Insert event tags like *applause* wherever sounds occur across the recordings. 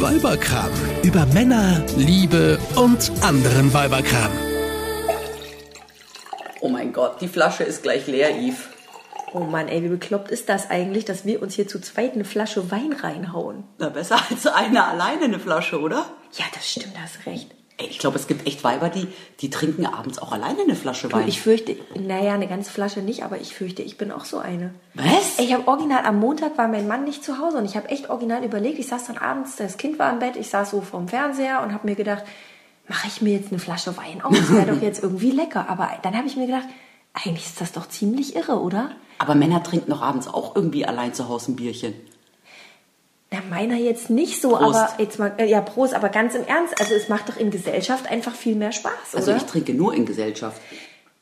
Weiberkram. Über Männer, Liebe und anderen Weiberkram. Oh mein Gott, die Flasche ist gleich leer, Yves. Oh Mann, ey, wie bekloppt ist das eigentlich, dass wir uns hier zu zweit eine Flasche Wein reinhauen? Na, besser als einer alleine eine Flasche, oder? Ja, das stimmt, hast recht. Ich glaube, es gibt echt Weiber, die, die trinken abends auch alleine eine Flasche Du, Wein. ich fürchte, naja, eine ganze Flasche nicht, aber ich fürchte, ich bin auch so eine. Was? Ich habe original, am Montag war mein Mann nicht zu Hause und ich habe echt original überlegt, ich saß dann abends, das Kind war im Bett, ich saß so vorm Fernseher und habe mir gedacht, mache ich mir jetzt eine Flasche Wein auf? Das wäre doch jetzt irgendwie lecker. Aber dann habe ich mir gedacht, eigentlich ist das doch ziemlich irre, oder? Aber Männer trinken doch abends auch irgendwie allein zu Hause ein Bierchen. Na, meiner jetzt nicht so, Prost. aber jetzt mal, äh, ja, Prost, aber ganz im Ernst, also es macht doch in Gesellschaft einfach viel mehr Spaß, Also oder? ich trinke nur in Gesellschaft.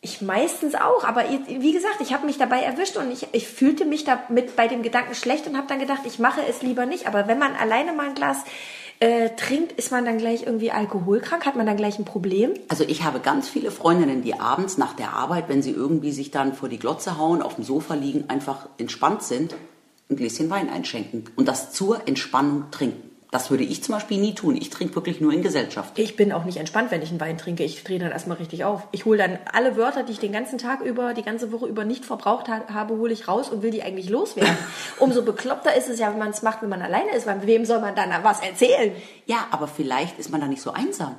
Ich meistens auch, aber jetzt, wie gesagt, ich habe mich dabei erwischt und ich, ich fühlte mich damit bei dem Gedanken schlecht und habe dann gedacht, ich mache es lieber nicht. Aber wenn man alleine mal ein Glas äh, trinkt, ist man dann gleich irgendwie alkoholkrank? Hat man dann gleich ein Problem? Also ich habe ganz viele Freundinnen, die abends nach der Arbeit, wenn sie irgendwie sich dann vor die Glotze hauen, auf dem Sofa liegen, einfach entspannt sind, ein Gläschen Wein einschenken und das zur Entspannung trinken. Das würde ich zum Beispiel nie tun. Ich trinke wirklich nur in Gesellschaft. Ich bin auch nicht entspannt, wenn ich einen Wein trinke. Ich drehe dann erstmal richtig auf. Ich hole dann alle Wörter, die ich den ganzen Tag über, die ganze Woche über nicht verbraucht ha habe, hole ich raus und will die eigentlich loswerden. *laughs* Umso bekloppter ist es ja, wenn man es macht, wenn man alleine ist. Weil wem soll man dann was erzählen? Ja, aber vielleicht ist man da nicht so einsam.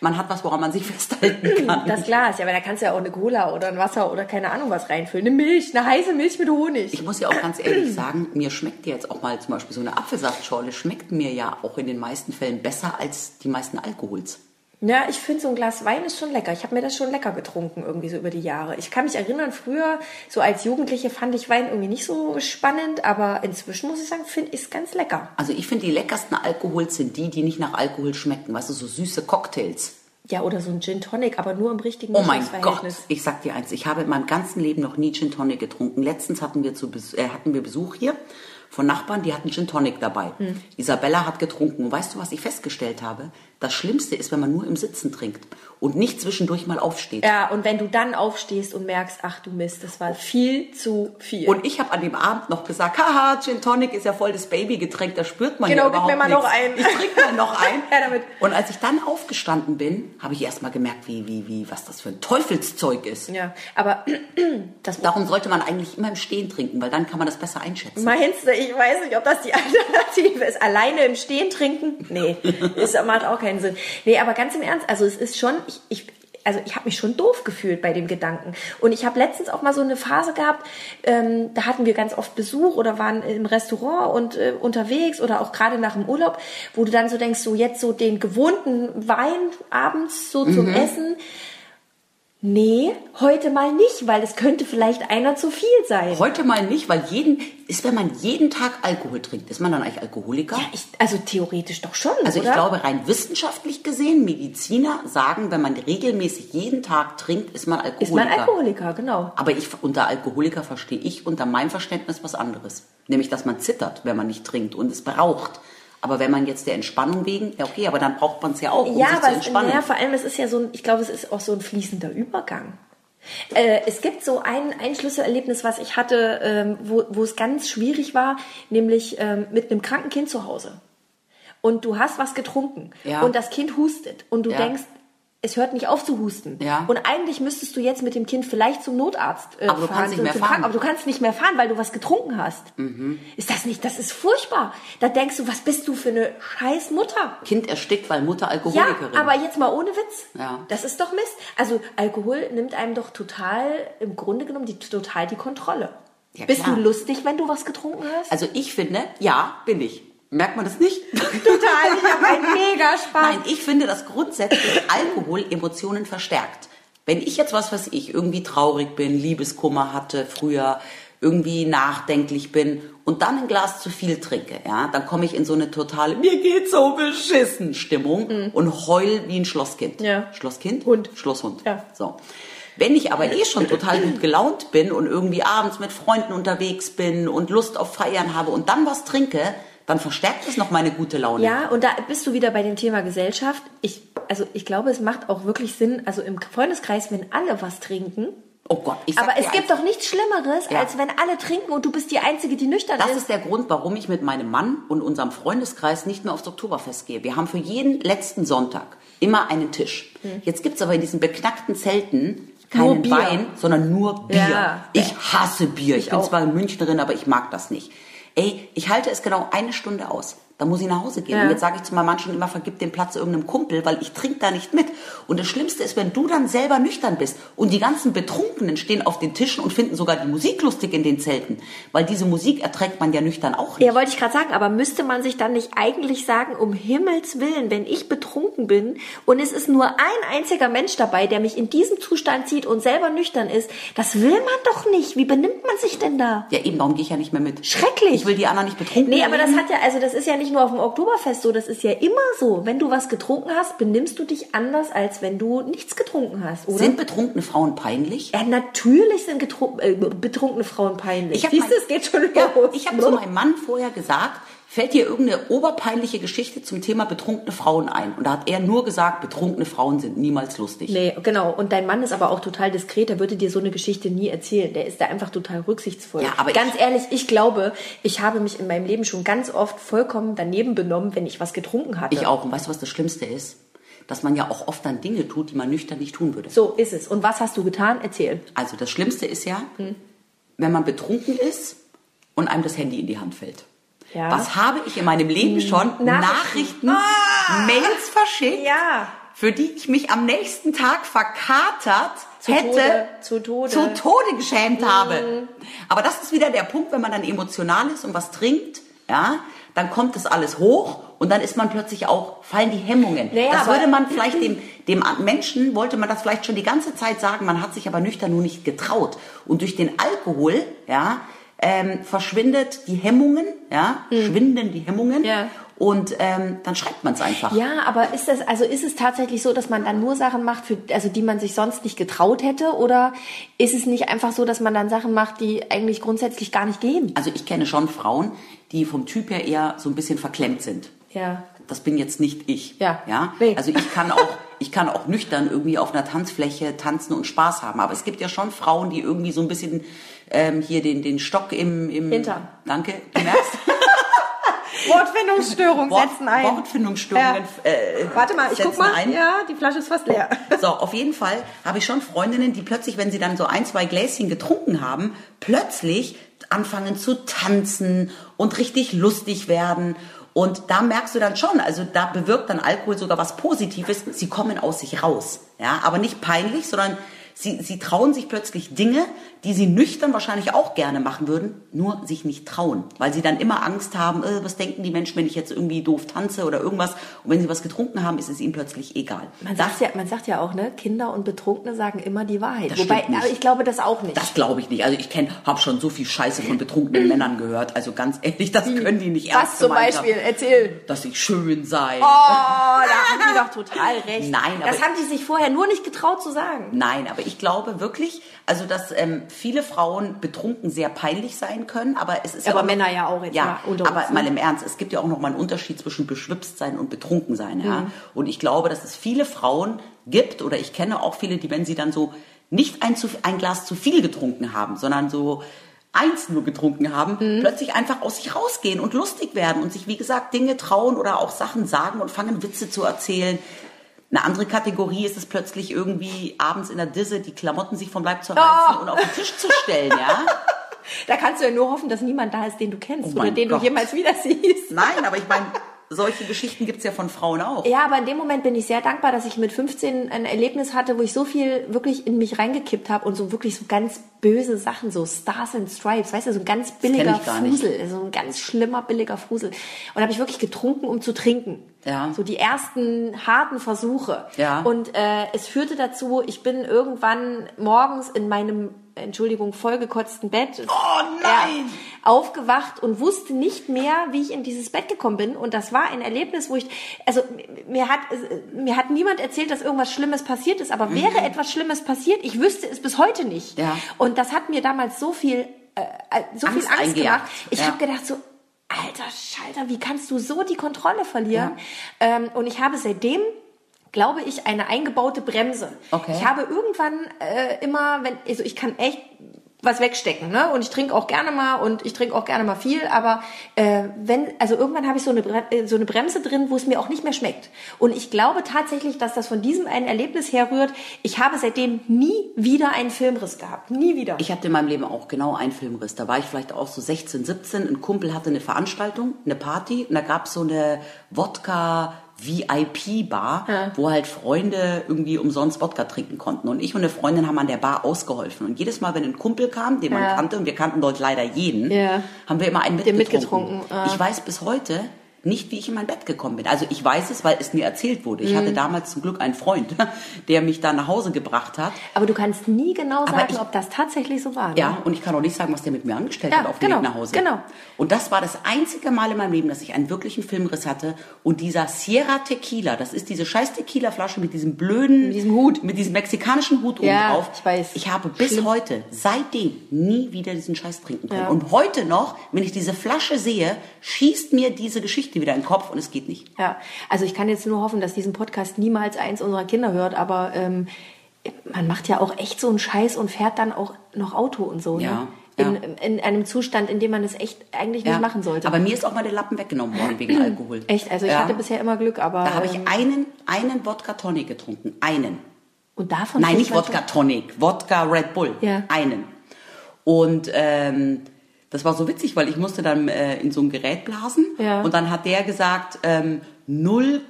Man hat was, woran man sich *laughs* festhalten kann. Das Glas, ja, aber da kannst du ja auch eine Cola oder ein Wasser oder keine Ahnung was reinfüllen. Eine Milch, eine heiße Milch mit Honig. Ich muss ja auch ganz ehrlich sagen, mir schmeckt jetzt auch mal zum Beispiel so eine Apfelsaftschorle, schmeckt mir ja auch in den meisten Fällen besser als die meisten Alkohols. Ja, ich finde, so ein Glas Wein ist schon lecker. Ich habe mir das schon lecker getrunken, irgendwie so über die Jahre. Ich kann mich erinnern, früher, so als Jugendliche, fand ich Wein irgendwie nicht so spannend, aber inzwischen muss ich sagen, finde ich es ganz lecker. Also ich finde, die leckersten Alkohols sind die, die nicht nach Alkohol schmecken. Weißt du, so süße Cocktails. Ja, oder so ein Gin Tonic, aber nur im richtigen Oh mein Gott, ich sag dir eins, ich habe in meinem ganzen Leben noch nie Gin Tonic getrunken. Letztens hatten wir, zu, Bes- äh, hatten wir Besuch hier von Nachbarn, die hatten Gin Tonic dabei. Hm. Isabella hat getrunken. Und weißt du, was ich festgestellt habe? Das Schlimmste ist, wenn man nur im Sitzen trinkt und nicht zwischendurch mal aufsteht. Ja, und wenn du dann aufstehst und merkst, ach du Mist, das war viel zu viel. Und ich habe an dem Abend noch gesagt, haha, Gin Tonic ist ja voll das Babygetränk, da spürt man Genau, ja gib überhaupt mir mal nichts. noch einen. Ich trinke mal noch *laughs* einen. Ja, damit. Und als ich dann aufgestanden bin, habe ich erst mal gemerkt, wie, wie, wie, was das für ein Teufelszeug ist. ja, aber *clears throat* das Darum sollte man eigentlich immer im Stehen trinken, weil dann kann man das besser einschätzen. Meinst du, ich weiß nicht, ob das die *laughs* Alternative ist. Alleine im Stehen trinken? Nee, *laughs* das macht auch keinen Sinn. Nee, aber ganz im Ernst, also es ist schon, ich, ich also ich habe mich schon doof gefühlt bei dem Gedanken. Und ich habe letztens auch mal so eine Phase gehabt, ähm, da hatten wir ganz oft Besuch oder waren im Restaurant und äh, unterwegs oder auch gerade nach dem Urlaub, wo du dann so denkst, so jetzt so den gewohnten Wein abends so zum Essen. Nee, heute mal nicht, weil es könnte vielleicht einer zu viel sein. Heute mal nicht, weil jeden, ist, wenn man jeden Tag Alkohol trinkt, ist man dann eigentlich Alkoholiker? Ja, ich, also theoretisch doch schon. Also oder? ich glaube, rein wissenschaftlich gesehen, Mediziner sagen, wenn man regelmäßig jeden Tag trinkt, ist man Alkoholiker. ist man Alkoholiker, genau. Aber ich, unter Alkoholiker verstehe ich unter meinem Verständnis was anderes. Nämlich, dass man zittert, wenn man nicht trinkt und es braucht. Aber wenn man jetzt der Entspannung wegen, ja okay, aber dann braucht man es ja auch, um ja, sich zu entspannen. ja, vor allem, es ist ja so ein, ich glaube, es ist auch so ein fließender Übergang. Äh, es gibt so ein, ein Schlüsselerlebnis, was ich hatte, ähm, wo, wo es ganz schwierig war, nämlich ähm, mit einem kranken Kind zu Hause. Und du hast was getrunken Ja. und das Kind hustet und du Ja. denkst, es hört nicht auf zu husten. Ja. Und eigentlich müsstest du jetzt mit dem Kind vielleicht zum Notarzt äh, Aber du fahren, kannst nicht mehr fahren. Kranken- aber du kannst nicht mehr fahren, weil du was getrunken hast. Ist das nicht? Das ist furchtbar. Da denkst du, was bist du für eine scheiß Mutter? kind erstickt, weil Mutter Ja, Alkoholikerin. aber jetzt mal ohne Witz. Ja. Das ist doch Mist. Also Alkohol nimmt einem doch total, im Grunde genommen, die, total die Kontrolle. Ja, Bist klar. du lustig, wenn du was getrunken hast? Also ich finde, ja, bin ich. Merkt man das nicht? *laughs* Total, ich habe einen mega Spaß. Nein, ich finde, dass grundsätzlich Alkohol Emotionen verstärkt. Wenn ich jetzt, was weiß ich, irgendwie traurig bin, Liebeskummer hatte früher, irgendwie nachdenklich bin und dann ein Glas zu viel trinke, ja, dann komme ich in so eine totale, mir geht so beschissen Stimmung und heul wie ein Schlosskind. Mhm. Ja. Schlosskind? Hund. Schlosshund. Ja. So. Wenn ich aber eh schon total gut *laughs* gelaunt bin und irgendwie abends mit Freunden unterwegs bin und Lust auf Feiern habe und dann was trinke, dann verstärkt es noch meine gute Laune. Ja, und da bist du wieder bei dem Thema Gesellschaft. Ich, also ich glaube, es macht auch wirklich Sinn, also im Freundeskreis, wenn alle was trinken, Oh Gott, ich sag Aber es gibt doch nichts Schlimmeres, Ja. als wenn alle trinken und du bist die Einzige, die nüchtern Das ist. ist der Grund, warum ich mit meinem Mann und unserem Freundeskreis nicht mehr aufs Oktoberfest gehe. Wir haben für jeden letzten Sonntag immer einen Tisch. Jetzt gibt's aber in diesen beknackten Zelten Hm. Keinen. Wein, sondern nur Bier. Ja. Ich hasse Bier. Ich, Ich bin auch. zwar Münchnerin, aber ich mag das nicht. Ey, ich halte es genau eine Stunde aus. Dann muss ich nach Hause gehen. Ja. Und jetzt sage ich zu meinem Mann schon immer, vergib den Platz irgendeinem Kumpel, weil ich trinke da nicht mit. Und das Schlimmste ist, wenn du dann selber nüchtern bist und die ganzen Betrunkenen stehen auf den Tischen und finden sogar die Musik lustig in den Zelten. Weil diese Musik erträgt man ja nüchtern auch nicht. Ja, wollte ich gerade sagen, aber müsste man sich dann nicht eigentlich sagen, um Himmels Willen, wenn ich betrunken bin und es ist nur ein einziger Mensch dabei, der mich in diesem Zustand sieht und selber nüchtern ist, das will man doch nicht. Wie benimmt man sich denn da? Ja, eben, darum gehe ich ja nicht mehr mit. Schrecklich. Ich will die anderen nicht betrunken Nee, aber das hat ja, also das ist ja nicht nur auf dem Oktoberfest so, das ist ja immer so. Wenn du was getrunken hast, benimmst du dich anders, als wenn du nichts getrunken hast, oder? Sind betrunkene Frauen peinlich? ja, natürlich sind äh, betrunkene Frauen peinlich. Ich Siehst du, es geht schon los. Ja, ich habe zu meinem Mann vorher gesagt, fällt dir irgendeine oberpeinliche Geschichte zum Thema betrunkene Frauen ein? Und da hat er nur gesagt, betrunkene Frauen sind niemals lustig. Nee, genau. Und dein Mann ist aber auch total diskret. Der würde dir so eine Geschichte nie erzählen. Der ist da einfach total rücksichtsvoll. Ja, aber ganz ich- ehrlich, ich glaube, ich habe mich in meinem Leben schon ganz oft vollkommen daneben benommen, wenn ich was getrunken hatte. Ich auch. Und weißt du, was das Schlimmste ist? Dass man ja auch oft dann Dinge tut, die man nüchtern nicht tun würde. So ist es. Und was hast du getan? Erzähl. Also das Schlimmste ist ja, Hm. wenn man betrunken ist und einem das Handy in die Hand fällt. Ja. Hm. Was habe ich in meinem Leben schon Nachrichten. Nachrichten, Mails verschickt, Ja. für die ich mich am nächsten Tag verkatert Zu hätte, Tode, zu Tode. Mhm. zu Tode geschämt habe. Aber das ist wieder der Punkt, wenn man dann emotional ist und was trinkt, ja, dann kommt das alles hoch und dann ist man plötzlich auch, fallen die Hemmungen. Naja, das würde man vielleicht *laughs* dem, dem Menschen, wollte man das vielleicht schon die ganze Zeit sagen, man hat sich aber nüchtern nur nicht getraut. Und durch den Alkohol, ja, ähm, verschwindet die Hemmungen, ja, schwinden die Hemmungen Mhm. Ja. und ähm, dann schreibt man es einfach. Ja, aber ist das, also ist es tatsächlich so, dass man dann nur Sachen macht, für, also die man sich sonst nicht getraut hätte? Oder ist es nicht einfach so, dass man dann Sachen macht, die eigentlich grundsätzlich gar nicht gehen? Also ich kenne schon Frauen, die vom Typ her eher so ein bisschen verklemmt sind. Ja. Das bin jetzt nicht ich. Ja. ja? Nee. Also ich kann auch, *laughs* ich kann auch nüchtern irgendwie auf einer Tanzfläche tanzen und Spaß haben. Aber es gibt ja schon Frauen, die irgendwie so ein bisschen ähm, hier den, den Stock im, im Hintern. Danke, du merkst. *laughs* Wortfindungsstörung Wort, Wortfindungsstörungen. Äh, Warte mal, ich guck setzen mal. Ein. Ja, die Flasche ist fast leer. *laughs* So, auf jeden Fall habe ich schon Freundinnen, die plötzlich, wenn sie dann so ein, zwei Gläschen getrunken haben, plötzlich anfangen zu tanzen und richtig lustig werden. Und da merkst du dann schon, also da bewirkt dann Alkohol sogar was Positives. Sie kommen aus sich raus. Ja, aber nicht peinlich, sondern sie, sie trauen sich plötzlich Dinge, die sie nüchtern wahrscheinlich auch gerne machen würden, nur sich nicht trauen. Weil sie dann immer Angst haben, äh, was denken die Menschen, wenn ich jetzt irgendwie doof tanze oder irgendwas. Und wenn sie was getrunken haben, ist es ihnen plötzlich egal. Man sagt, ja, man sagt ja auch, ne, Kinder und Betrunkene sagen immer die Wahrheit. Das Wobei, stimmt nicht. aber ich glaube das auch nicht. Das glaube ich nicht. Also ich kenne, habe schon so viel Scheiße von betrunkenen *clears throat* Männern gehört. Also ganz ehrlich, das können die nicht ernst Was zum Beispiel? Haben, Erzähl. dass ich schön sei. Oh, da haben die doch total *laughs* recht. Nein, das aber- haben die sich vorher nur nicht getraut zu sagen. Nein, aber ich glaube wirklich, also dass ähm, viele Frauen betrunken sehr peinlich sein können, aber es ist Aber ja auch Männer ja auch jetzt ja, mal aber uns, ne? mal im Ernst, es gibt ja auch noch mal einen Unterschied zwischen beschwipst sein und betrunken sein, ja. Mhm. Und ich glaube, dass es viele Frauen gibt oder ich kenne auch viele, die wenn sie dann so nicht ein, zu, ein Glas zu viel getrunken haben, sondern so eins nur getrunken haben, Mhm. plötzlich einfach aus sich rausgehen und lustig werden und sich, wie gesagt, Dinge trauen oder auch Sachen sagen und fangen Witze zu erzählen. Eine andere Kategorie ist es plötzlich irgendwie abends in der Disse die Klamotten sich vom Leib zu reißen Oh. und auf den Tisch zu stellen, ja? *laughs* Da kannst du ja nur hoffen, dass niemand da ist, den du kennst Oh oder den Gott. du jemals wieder siehst. Nein, aber ich meine, solche Geschichten gibt's ja von Frauen auch. Ja, aber in dem Moment bin ich sehr dankbar, dass ich mit 15 ein Erlebnis hatte, wo ich so viel wirklich in mich reingekippt habe und so wirklich so ganz böse Sachen, so Stars and Stripes, weißt du, so ein ganz billiger gar nicht. Fusel, so ein ganz schlimmer billiger Fusel. Und habe ich wirklich getrunken, um zu trinken. Ja. So die ersten harten Versuche. Ja. Und äh, es führte dazu, ich bin irgendwann morgens in meinem Entschuldigung, vollgekotzten Bett. Oh nein! Ja, aufgewacht und wusste nicht mehr, wie ich in dieses Bett gekommen bin. Und das war ein Erlebnis, wo ich, also mir hat, mir hat niemand erzählt, dass irgendwas Schlimmes passiert ist, aber wäre etwas Schlimmes passiert, ich wüsste es bis heute nicht. Mhm. Ja. Und das hat mir damals so viel, äh, äh, so Angst viel Angst eingejagt. gemacht. Ich Ja. habe gedacht so, alter Schalter, wie kannst du so die Kontrolle verlieren? Ähm, und ich habe seitdem glaube ich, eine eingebaute Bremse. Okay. Ich habe irgendwann äh, immer, wenn, also ich kann echt was wegstecken, ne? Und ich trinke auch gerne mal und ich trinke auch gerne mal viel, aber äh, wenn, also irgendwann habe ich so eine, äh, so eine Bremse drin, wo es mir auch nicht mehr schmeckt. Und ich glaube tatsächlich, dass das von diesem einen Erlebnis herrührt. Ich habe seitdem nie wieder einen Filmriss gehabt. Nie wieder. Ich hatte in meinem Leben auch genau einen Filmriss. Da war ich vielleicht auch so 16, 17. Ein Kumpel hatte eine Veranstaltung, eine Party und da gab es so eine Wodka VIP-Bar, Ja. wo halt Freunde irgendwie umsonst Wodka trinken konnten. Und ich und eine Freundin haben an der Bar ausgeholfen. Und jedes Mal, wenn ein Kumpel kam, den man Ja. kannte, und wir kannten dort leider jeden, Ja. haben wir immer einen mitgetrunken. mitgetrunken, ah. Ich weiß bis heute nicht, wie ich in mein Bett gekommen bin. Also ich weiß es, weil es mir erzählt wurde. Ich Mhm. hatte damals zum Glück einen Freund, *laughs* der mich da nach Hause gebracht hat. aber du kannst nie genau sagen, ich- ob das tatsächlich so war. Ne? Ja, und ich kann auch nicht sagen, was der mit mir angestellt Ja, hat auf dem genau, Weg nach Hause. genau. Und das war das einzige Mal in meinem Leben, dass ich einen wirklichen Filmriss hatte. Und dieser Sierra Tequila, das ist diese scheiß Tequila-Flasche mit diesem blöden... Mit diesem Hut. Mit diesem mexikanischen Hut Ja, oben drauf. ich weiß. Ich habe bis Schlimm. heute, seitdem, nie wieder diesen Scheiß trinken können. Ja. Und heute noch, wenn ich diese Flasche sehe, schießt mir diese Geschichte wieder in den Kopf und es geht nicht. Ja, also ich kann jetzt nur hoffen, dass diesen Podcast niemals eins unserer Kinder hört, aber ähm, man macht ja auch echt so einen Scheiß und fährt dann auch noch Auto und so. Ja, ne? In, ja. in einem Zustand, in dem man es echt eigentlich nicht machen sollte. Aber mir ist auch mal der Lappen weggenommen worden wegen *clears throat* Alkohol. echt, also ich Ja. hatte bisher immer Glück, aber Da habe ich ähm, einen, einen Wodka Tonic getrunken. Einen. und davon Nein, nicht Wodka Tonic, Wodka Red Bull. Ja. Einen. Und ähm, das war so witzig, weil ich musste dann äh, in so ein Gerät blasen Ja. und dann hat der gesagt ähm, 0,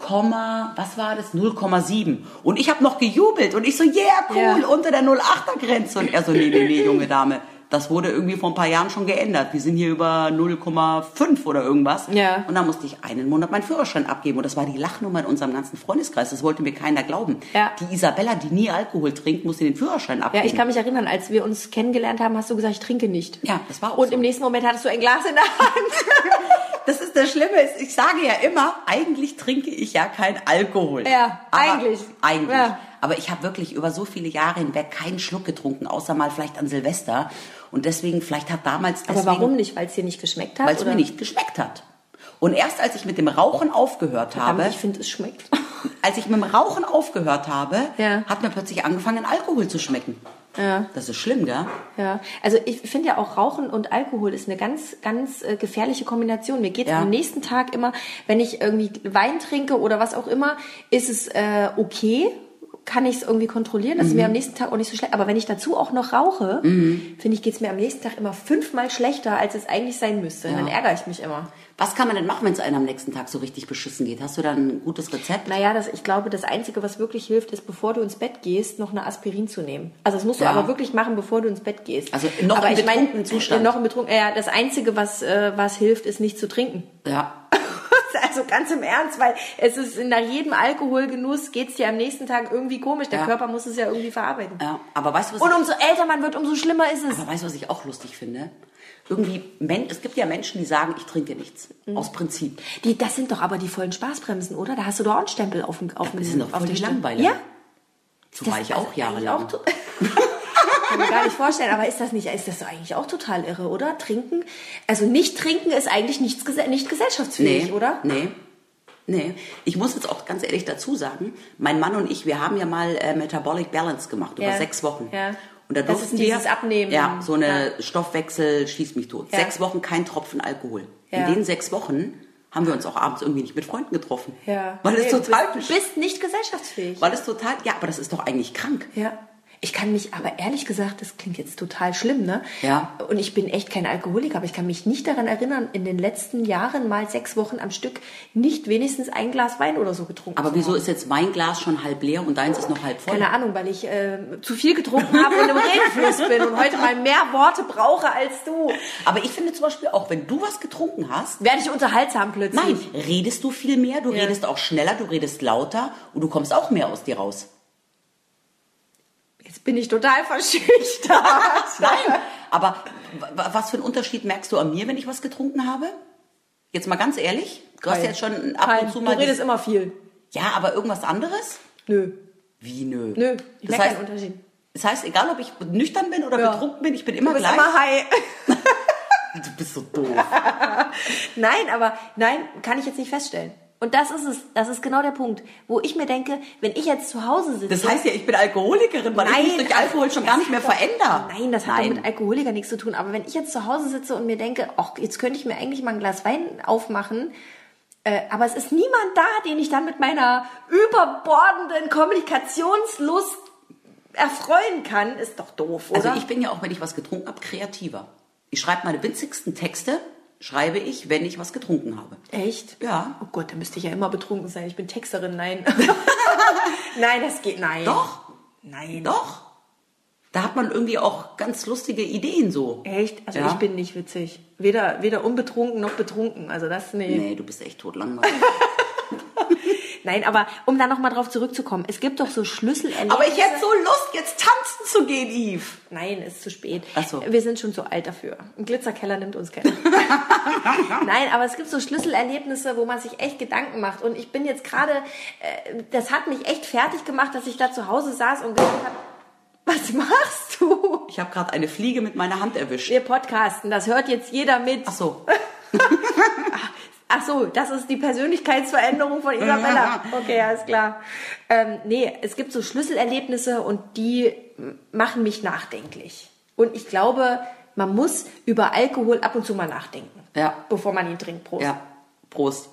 was war das? 0,7. Und ich habe noch gejubelt und ich so, yeah, cool, Ja. unter der 0,8er Grenze. Und er so, nee, nee, nee, junge Dame. Das wurde irgendwie vor ein paar Jahren schon geändert. Wir sind hier über 0,5 oder irgendwas. Ja. Und dann musste ich einen Monat meinen Führerschein abgeben. Und das war die Lachnummer in unserem ganzen Freundeskreis. Das wollte mir keiner glauben. Ja. Die Isabella, die nie Alkohol trinkt, musste den Führerschein abgeben. Ja, ich kann mich erinnern, als wir uns kennengelernt haben, hast du gesagt, ich trinke nicht. Ja, das war auch Und so. im nächsten Moment hattest du ein Glas in der Hand. *laughs* Das ist das Schlimme. Ich sage ja immer, eigentlich trinke ich ja kein Alkohol. Ja, Aber eigentlich. Eigentlich. Ja. Aber ich habe wirklich über so viele Jahre hinweg keinen Schluck getrunken, außer mal vielleicht an Silvester. Und deswegen, vielleicht hat damals Aber deswegen, warum nicht? Weil es dir nicht geschmeckt hat? Weil es mir nicht geschmeckt hat. Und erst als ich mit dem Rauchen aufgehört Aber habe, ich finde, es schmeckt. *laughs* als ich mit dem Rauchen aufgehört habe, Ja. hat mir plötzlich angefangen, Alkohol zu schmecken. Ja. Das ist schlimm, gell? Ja, also ich finde ja auch Rauchen und Alkohol ist eine ganz, ganz äh, gefährliche Kombination. Mir geht Ja. am nächsten Tag immer, wenn ich irgendwie Wein trinke oder was auch immer, ist es äh, okay, kann ich es irgendwie kontrollieren. Das ist Mhm. mir am nächsten Tag auch nicht so schlecht. Aber wenn ich dazu auch noch rauche, finde ich, geht es mir am nächsten Tag immer fünfmal schlechter, als es eigentlich sein müsste. Dann ärgere ich mich immer. Was kann man denn machen, wenn es einem am nächsten Tag so richtig beschissen geht? Hast du da ein gutes Rezept? Naja, das, ich glaube, das Einzige, was wirklich hilft, ist, bevor du ins Bett gehst, noch eine Aspirin zu nehmen. Also das musst du Ja. aber wirklich machen, bevor du ins Bett gehst. Also noch aber im ich mein, betrunkenen Zustand. Noch im betrunkenen, ja, das Einzige, was, äh, was hilft, ist nicht zu trinken. Ja. *laughs* *laughs* Also ganz im Ernst, weil es ist nach jedem Alkoholgenuss geht's dir am nächsten Tag irgendwie komisch. Der Ja. Körper muss es ja irgendwie verarbeiten. ja. Aber weißt du, was Und umso älter man wird, umso schlimmer ist es. aber weißt du, was ich auch lustig finde? Irgendwie, es gibt ja Menschen, die sagen, ich trinke nichts. Mhm. Aus Prinzip. Die, das sind doch aber die vollen Spaßbremsen, oder? Da hast du doch auch einen Stempel auf dem auf dem die sind doch auf voll die Stempel. Langweiler. Ja, So war ich auch jahrelang. Auch mir gar nicht vorstellen, aber ist das nicht, ist das eigentlich auch total irre, oder? Trinken, also nicht trinken ist eigentlich nichts, nicht gesellschaftsfähig, nee, oder? Nee. Nee, ich muss jetzt auch ganz ehrlich dazu sagen, mein Mann und ich, wir haben ja mal äh, Metabolic Balance gemacht über Ja. sechs Wochen. Ja. Und da durften wir, Abnehmen. Ja, so eine Stoffwechsel schießt mich tot. Ja. Sechs Wochen kein Tropfen Alkohol. Ja. In den sechs Wochen haben wir uns auch abends irgendwie nicht mit Freunden getroffen. Ja. Weil es Nee, total, du bist, bist nicht gesellschaftsfähig. weil es total, ja, aber das ist doch eigentlich krank. Ja. Ich kann mich, aber ehrlich gesagt, das klingt jetzt total schlimm, ne? Ja. Und ich bin echt kein Alkoholiker, aber ich kann mich nicht daran erinnern, in den letzten Jahren mal sechs Wochen am Stück nicht wenigstens ein Glas Wein oder so getrunken Aber wieso haben. ist jetzt mein Glas schon halb leer und deins ist noch halb voll? Keine Ahnung, weil ich äh, zu viel getrunken habe und im Redefluss bin und heute mal mehr Worte brauche als du. Aber ich finde zum Beispiel auch, wenn du was getrunken hast, Werde ich unterhaltsam plötzlich? nein, redest du viel mehr, du Ja. redest auch schneller, du redest lauter und du kommst auch mehr aus dir raus. Jetzt bin ich total verschüchtert. *laughs* Nein, aber was für einen Unterschied merkst du an mir, wenn ich was getrunken habe? Jetzt mal ganz ehrlich, du hast Kein. jetzt schon ab Kein. und zu Du mal... redest immer viel. ja, aber irgendwas anderes? Nö. Wie nö? Nö. Ich das heißt, keinen Unterschied. das heißt, egal ob ich nüchtern bin oder Ja. betrunken bin, ich bin immer Du bist gleich. immer high. *laughs* Du bist so doof. *laughs* Nein, aber nein, kann ich jetzt nicht feststellen. Und das ist es, das ist genau der Punkt, wo ich mir denke, wenn ich jetzt zu Hause sitze. Das heißt ja, ich bin Alkoholikerin, weil ich mich durch Alkohol schon gar nicht mehr verändere. Nein, das hat doch mit Alkoholiker nichts zu tun. Aber wenn ich jetzt zu Hause sitze und mir denke, ach, jetzt könnte ich mir eigentlich mal ein Glas Wein aufmachen, äh, aber es ist niemand da, den ich dann mit meiner überbordenden Kommunikationslust erfreuen kann, ist doch doof, oder? Also ich bin ja auch, wenn ich was getrunken habe, kreativer. Ich schreibe meine winzigsten Texte, schreibe ich, wenn ich was getrunken habe. Echt? Ja. Oh Gott, da müsste ich ja immer betrunken sein. Ich bin Texterin, nein. *laughs* nein, das geht, nein. Doch, Nein. doch. Da hat man irgendwie auch ganz lustige Ideen so. Echt? Also Ja. ich bin nicht witzig. Weder, weder unbetrunken noch betrunken. Also das, nee. Nee, du bist echt totlangweilig. *laughs* Nein, aber um da nochmal drauf zurückzukommen. Es gibt doch so Schlüsselerlebnisse. Aber ich hätte so Lust, jetzt tanzen zu gehen, Yves. Nein, ist zu spät. Ach so. Wir sind schon zu alt dafür. Ein Glitzerkeller nimmt uns keiner. *laughs* Nein, aber es gibt so Schlüsselerlebnisse, wo man sich echt Gedanken macht. Und ich bin jetzt gerade, äh, das hat mich echt fertig gemacht, dass ich da zu Hause saß und gedacht habe, was machst du? Ich habe gerade eine Fliege mit meiner Hand erwischt. Wir podcasten, das hört jetzt jeder mit. Ach so. *laughs* Ach so, das ist die Persönlichkeitsveränderung von Isabella. *laughs* Okay, alles klar. Ähm, nee, es gibt so Schlüsselerlebnisse und die machen mich nachdenklich. Und ich glaube, man muss über Alkohol ab und zu mal nachdenken. Ja. Bevor man ihn trinkt. Prost. Ja, Prost.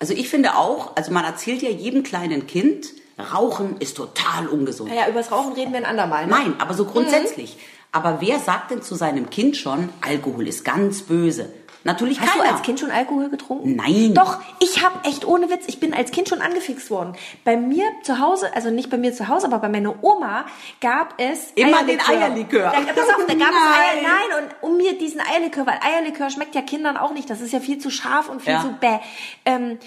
Also ich finde auch, also man erzählt ja jedem kleinen Kind, Rauchen ist total ungesund. Naja, über das Rauchen reden wir ein andermal. Ne? Nein, aber so grundsätzlich. Aber wer sagt denn zu seinem Kind schon, Alkohol ist ganz böse? Natürlich Hast keiner. du als Kind schon Alkohol getrunken? Nein. Doch, ich habe echt ohne Witz, ich bin als Kind schon angefixt worden. Bei mir zu Hause, also nicht bei mir zu Hause, aber bei meiner Oma gab es Immer den Eierlikör. Da, pass auf, da gab es Eier, Nein. nein, und um mir diesen Eierlikör, weil Eierlikör schmeckt ja Kindern auch nicht, das ist ja viel zu scharf und viel Ja. zu bäh. Ähm,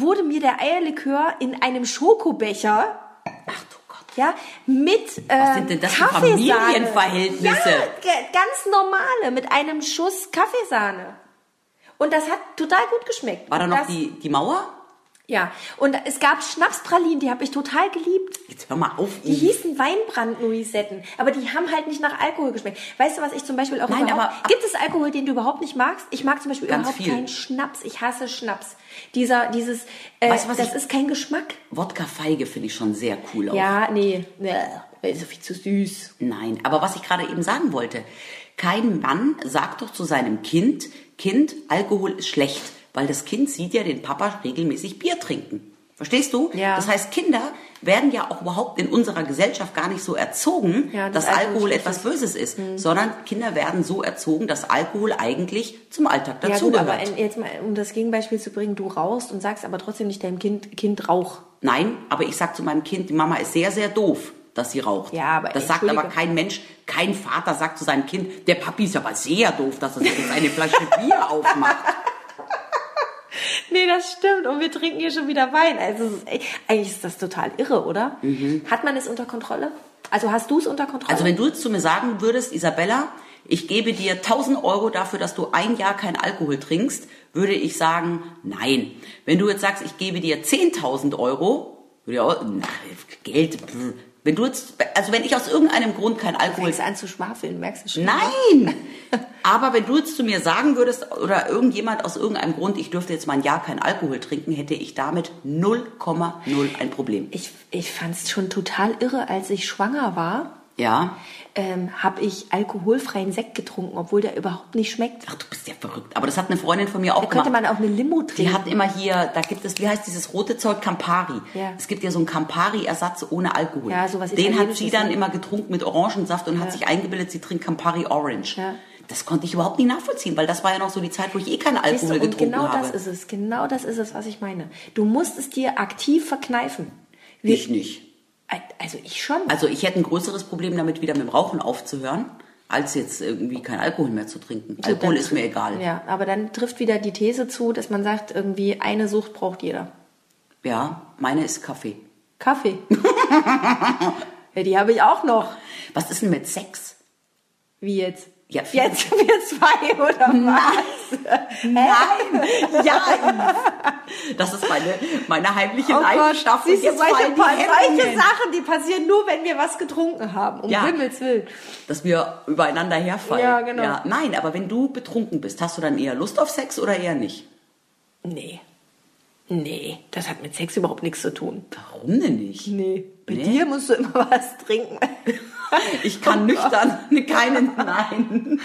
wurde mir der Eierlikör in einem Schokobecher Ach du. Ja, mit äh, Was sind denn das. Familienverhältnisse? Ja, ganz normale, mit einem Schuss Kaffeesahne. Und das hat total gut geschmeckt. War da noch das, die, die Mauer? Ja, und es gab Schnapspralinen, die habe ich total geliebt. Jetzt hör mal auf. Die hießen Weinbrand-Noisetten, aber die haben halt nicht nach Alkohol geschmeckt. Weißt du, was ich zum Beispiel auch Nein, aber- gibt es Alkohol, den du überhaupt nicht magst? Ich mag zum Beispiel überhaupt viel. keinen Schnaps. Ich hasse Schnaps. Dieser, dieses... Äh, Weißt du, was das ich- ist kein Geschmack. Wodka-Feige finde ich schon sehr cool auch. Ja, nee. nee ist so viel zu süß. Nein, aber was ich gerade eben sagen wollte, kein Mann sagt doch zu seinem Kind, Kind, Alkohol ist schlecht, weil das Kind sieht ja den Papa regelmäßig Bier trinken. Verstehst du? Ja. Das heißt, Kinder werden ja auch überhaupt in unserer Gesellschaft gar nicht so erzogen, Ja, dass dass Alkohol etwas. Böses ist, sondern Kinder werden so erzogen, dass Alkohol eigentlich zum Alltag Ja gut, aber dazugehört. jetzt mal, um das Gegenbeispiel zu bringen, du rauchst und sagst aber trotzdem nicht deinem Kind, Kind rauch. Nein, aber ich sag zu meinem Kind, die Mama ist sehr, sehr doof, dass sie raucht. Ja, aber das sagt aber kein Mensch, kein Vater sagt zu seinem Kind, der Papi ist aber sehr doof, dass er sich jetzt eine Flasche Bier aufmacht. Nee, das stimmt. Und wir trinken hier schon wieder Wein. Also ist eigentlich ist das total irre, oder? Hat man es unter Kontrolle? Also hast du es unter Kontrolle? Also wenn du jetzt zu mir sagen würdest, Isabella, ich gebe dir 1000 Euro dafür, dass du ein Jahr kein Alkohol trinkst, würde ich sagen, nein. Wenn du jetzt sagst, ich gebe dir 10.000 Euro, würde ich auch, na, Geld. Wenn du jetzt, also wenn ich aus irgendeinem Grund kein Alkohol fängst an zu schwafeln, merkst du schon? Nein! *laughs* Aber wenn du jetzt zu mir sagen würdest, oder irgendjemand aus irgendeinem Grund, ich dürfte jetzt mal ein Jahr kein Alkohol trinken, hätte ich damit 0,0 ein Problem. Ich, ich fand es schon total irre, als ich schwanger war, Ja? ähm, habe ich alkoholfreien Sekt getrunken, obwohl der überhaupt nicht schmeckt. Ach, du bist ja verrückt. Aber das hat eine Freundin von mir auch Da könnte gemacht. man auch eine Limo trinken. Die hat immer hier, da gibt es, wie heißt dieses rote Zeug, Campari. Ja. Es gibt ja so einen Campari-Ersatz ohne Alkohol. Ja, sowas Den hat sie dann immer getrunken mit Orangensaft und hat sich eingebildet, sie trinkt Campari Orange. Ja. Das konnte ich überhaupt nicht nachvollziehen, weil das war ja noch so die Zeit, wo ich eh keinen Alkohol du, und getrunken genau habe. das ist es. Genau das ist es, was ich meine. Du musst es dir aktiv verkneifen. Wir- ich nicht. Also ich schon. Also ich hätte ein größeres Problem damit, wieder mit dem Rauchen aufzuhören, als jetzt irgendwie kein Alkohol mehr zu trinken. Gut, Alkohol dann- ist mir egal. Ja, aber dann trifft wieder die These zu, dass man sagt, irgendwie eine Sucht braucht jeder. Ja, meine ist Kaffee. Kaffee. *laughs* ja, die habe ich auch noch. Was ist denn mit Sex? Wie jetzt? Ja, jetzt wir zwei oder was? Nein! *laughs* Ja. Das ist meine, meine heimliche Oh Leidenschaft. Siehst du, solche, solche. Sachen, die passieren nur, wenn wir was getrunken haben. Um Ja. Himmels Willen. Dass wir übereinander herfallen. Ja, genau. nein, aber wenn du betrunken bist, hast du dann eher Lust auf Sex oder eher nicht? Nee. Nee, das hat mit Sex überhaupt nichts zu tun. Warum denn nicht? Nee. Bei Nee? dir musst du immer was trinken. Ich kann nüchtern keinen, nein.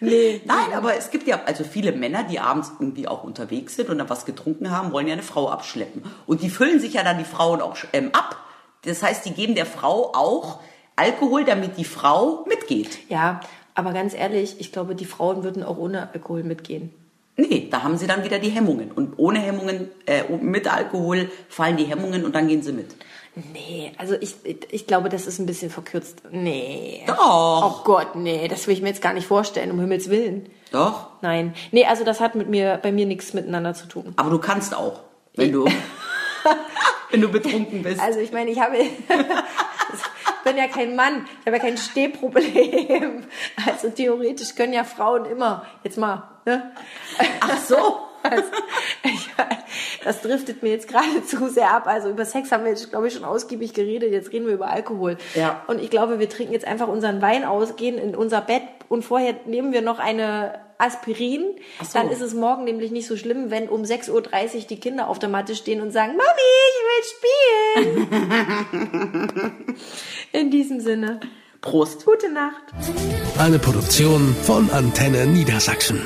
Nee. Nein, aber es gibt ja also viele Männer, die abends irgendwie auch unterwegs sind und dann was getrunken haben, wollen ja eine Frau abschleppen. Und die füllen sich ja dann die Frauen auch ähm, ab. Das heißt, die geben der Frau auch Alkohol, damit die Frau mitgeht. Ja, aber ganz ehrlich, ich glaube, die Frauen würden auch ohne Alkohol mitgehen. Nee, da haben sie dann wieder die Hemmungen. Und ohne Hemmungen, äh, mit Alkohol fallen die Hemmungen und dann gehen sie mit. Nee, also ich, ich glaube, das ist ein bisschen verkürzt. Nee. Doch. Oh Gott, nee, das will ich mir jetzt gar nicht vorstellen, um Himmels Willen. Doch. Nein. Nee, also das hat mit mir, bei mir nichts miteinander zu tun. Aber du kannst auch, wenn du, *laughs* wenn du betrunken bist. Also ich meine, ich habe, *laughs* ich bin ja kein Mann, ich habe ja kein Stehproblem. *laughs* Also theoretisch können ja Frauen immer, jetzt mal, ne? Ach so. Also, ich, das driftet mir jetzt gerade *laughs* zu sehr ab. Also über Sex haben wir jetzt, glaube ich, schon ausgiebig geredet. Jetzt reden wir über Alkohol. Ja. Und ich glaube, wir trinken jetzt einfach unseren Wein aus, gehen in unser Bett und vorher nehmen wir noch eine Aspirin. So. Dann ist es morgen nämlich nicht so schlimm, wenn um 6.30 Uhr die Kinder auf der Matte stehen und sagen, Mami, ich will spielen. *laughs* in diesem Sinne, Prost. gute Nacht. Eine Produktion von Antenne Niedersachsen.